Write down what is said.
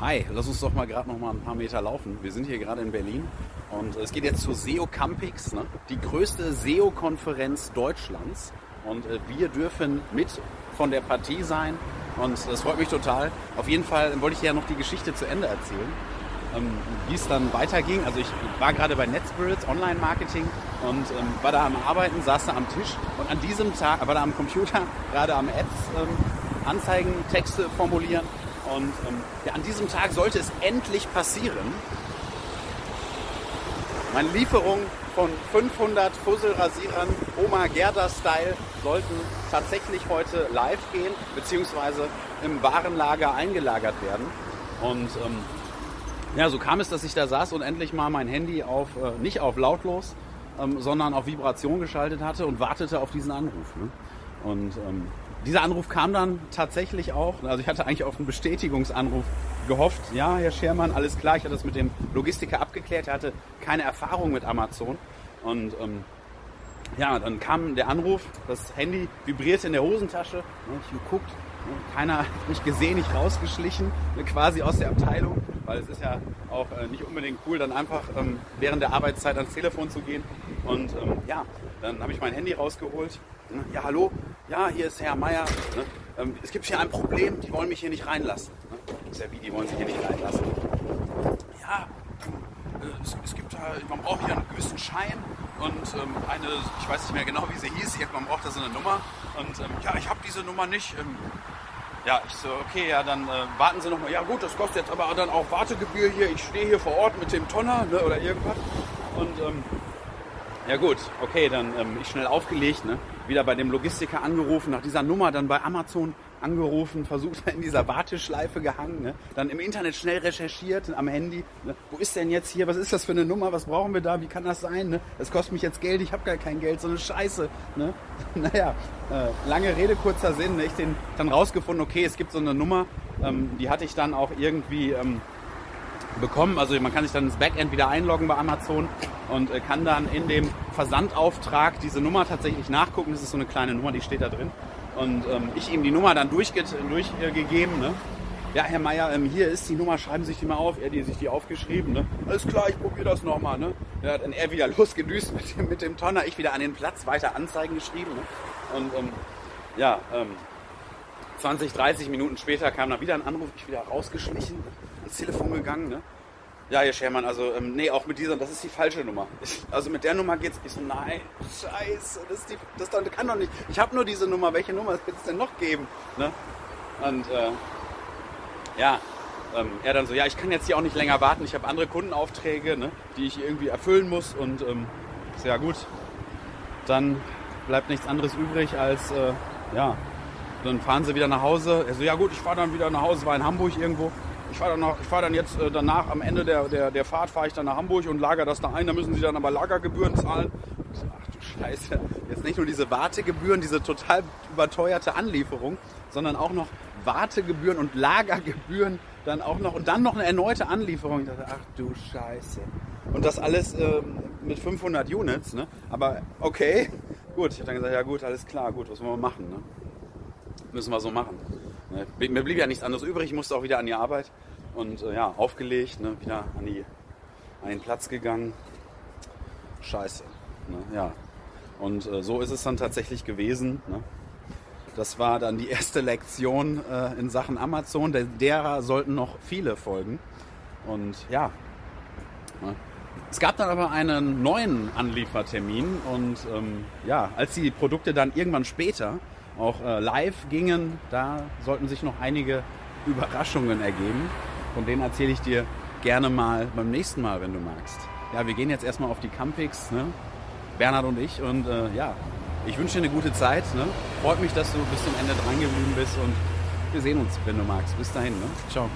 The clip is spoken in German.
Hi, lass uns doch mal gerade noch mal ein paar Meter laufen. Wir sind hier gerade in Berlin und es geht jetzt zur SEO Campix, ne? die größte SEO-Konferenz Deutschlands. Und äh, wir dürfen mit von der Partie sein und das freut mich total. Auf jeden Fall wollte ich ja noch die Geschichte zu Ende erzählen, ähm, wie es dann weiterging. Also ich war gerade bei NetSpirits Online-Marketing und ähm, war da am Arbeiten, saß da am Tisch und an diesem Tag, war da am Computer, gerade am Ads ähm, Anzeigen, Texte formulieren und ähm, ja, an diesem Tag sollte es endlich passieren. Meine Lieferung von 500 Fusselrasierern Oma Gerda-Style sollten tatsächlich heute live gehen, beziehungsweise im Warenlager eingelagert werden. Und ähm, ja, so kam es, dass ich da saß und endlich mal mein Handy auf, äh, nicht auf lautlos, ähm, sondern auf Vibration geschaltet hatte und wartete auf diesen Anruf. Ne? Und ähm, dieser Anruf kam dann tatsächlich auch. Also ich hatte eigentlich auf einen Bestätigungsanruf gehofft. Ja, Herr Schermann, alles klar. Ich hatte das mit dem Logistiker abgeklärt. Er hatte keine Erfahrung mit Amazon. Und ähm, ja, dann kam der Anruf. Das Handy vibrierte in der Hosentasche. Ich geguckt. Keiner hat mich gesehen, nicht rausgeschlichen, quasi aus der Abteilung, weil es ist ja auch äh, nicht unbedingt cool, dann einfach ähm, während der Arbeitszeit ans Telefon zu gehen. Und ähm, ja, dann habe ich mein Handy rausgeholt. Ja, hallo, ja, hier ist Herr Meier. Ne? Ähm, es gibt hier ein Problem, die wollen mich hier nicht reinlassen. Ne? Sage, wie, die wollen sich hier nicht reinlassen? Ja, äh, es, es, gibt da, man braucht hier einen gewissen Schein und ähm, eine, ich weiß nicht mehr genau, wie sie hieß, man braucht da so eine Nummer. Und ähm, ja, ich habe diese Nummer nicht. Ähm, ja, ich so, okay, ja, dann äh, warten Sie noch mal. Ja gut, das kostet jetzt aber dann auch Wartegebühr hier. Ich stehe hier vor Ort mit dem Tonner ne, oder irgendwas. Und ähm, ja gut, okay, dann ähm, ich schnell aufgelegt, ne? wieder bei dem Logistiker angerufen, nach dieser Nummer dann bei Amazon angerufen, versucht in dieser Warteschleife gehangen, ne? dann im Internet schnell recherchiert am Handy. Ne? Wo ist denn jetzt hier? Was ist das für eine Nummer? Was brauchen wir da? Wie kann das sein? Ne? Das kostet mich jetzt Geld. Ich habe gar kein Geld. So eine Scheiße. Ne? naja, äh, lange Rede kurzer Sinn. Ne? Ich den dann rausgefunden. Okay, es gibt so eine Nummer. Ähm, die hatte ich dann auch irgendwie ähm, bekommen. Also man kann sich dann ins Backend wieder einloggen bei Amazon und äh, kann dann in dem Versandauftrag diese Nummer tatsächlich nachgucken. Das ist so eine kleine Nummer, die steht da drin. Und ähm, ich ihm die Nummer dann durchge durchgegeben. Ne? Ja, Herr Meier, ähm, hier ist die Nummer, schreiben Sie sich die mal auf. Er hat sich die aufgeschrieben. Ne? Alles klar, ich probiere das nochmal. Ne? Ja, dann er wieder losgedüst mit dem, mit dem Tonner, ich wieder an den Platz, weiter Anzeigen geschrieben. Ne? Und ähm, ja, ähm, 20, 30 Minuten später kam dann wieder ein Anruf, ich wieder rausgeschlichen, ans Telefon gegangen. Ne? Ja, Herr Schermann, also ähm, nee, auch mit dieser, das ist die falsche Nummer. Ich, also mit der Nummer geht's. Ich so, nein, scheiße, das, ist die, das kann doch nicht. Ich habe nur diese Nummer, welche Nummer wird es denn noch geben? Ne? Und äh, ja, ähm, er dann so, ja, ich kann jetzt hier auch nicht länger warten, ich habe andere Kundenaufträge, ne, die ich irgendwie erfüllen muss. Und ähm, so, ja gut, dann bleibt nichts anderes übrig als, äh, ja, dann fahren sie wieder nach Hause. Er so, ja gut, ich fahre dann wieder nach Hause, war in Hamburg irgendwo ich fahre dann, fahr dann jetzt äh, danach, am Ende der, der, der Fahrt fahre ich dann nach Hamburg und lager das da ein. Da müssen sie dann aber Lagergebühren zahlen. So, ach du Scheiße. Jetzt nicht nur diese Wartegebühren, diese total überteuerte Anlieferung, sondern auch noch Wartegebühren und Lagergebühren dann auch noch und dann noch eine erneute Anlieferung. Ich dachte, ach du Scheiße. Und das alles äh, mit 500 Units, ne? Aber okay, gut. Ich habe dann gesagt, ja gut, alles klar, gut, was wollen wir machen, ne? Müssen wir so machen. Ne? Mir blieb ja nichts anderes übrig, ich musste auch wieder an die Arbeit und äh, ja, aufgelegt, ne? wieder an, die, an den Platz gegangen. Scheiße. Ne? Ja. Und äh, so ist es dann tatsächlich gewesen. Ne? Das war dann die erste Lektion äh, in Sachen Amazon. Der, derer sollten noch viele folgen. Und ja. Ne? Es gab dann aber einen neuen Anliefertermin und ähm, ja, als die Produkte dann irgendwann später auch äh, live gingen, da sollten sich noch einige Überraschungen ergeben. Von denen erzähle ich dir gerne mal beim nächsten Mal, wenn du magst. Ja, wir gehen jetzt erstmal auf die Campix, ne? Bernhard und ich. Und äh, ja, ich wünsche dir eine gute Zeit. Ne? Freut mich, dass du bis zum Ende dran geblieben bist und wir sehen uns, wenn du magst. Bis dahin. Ne? Ciao.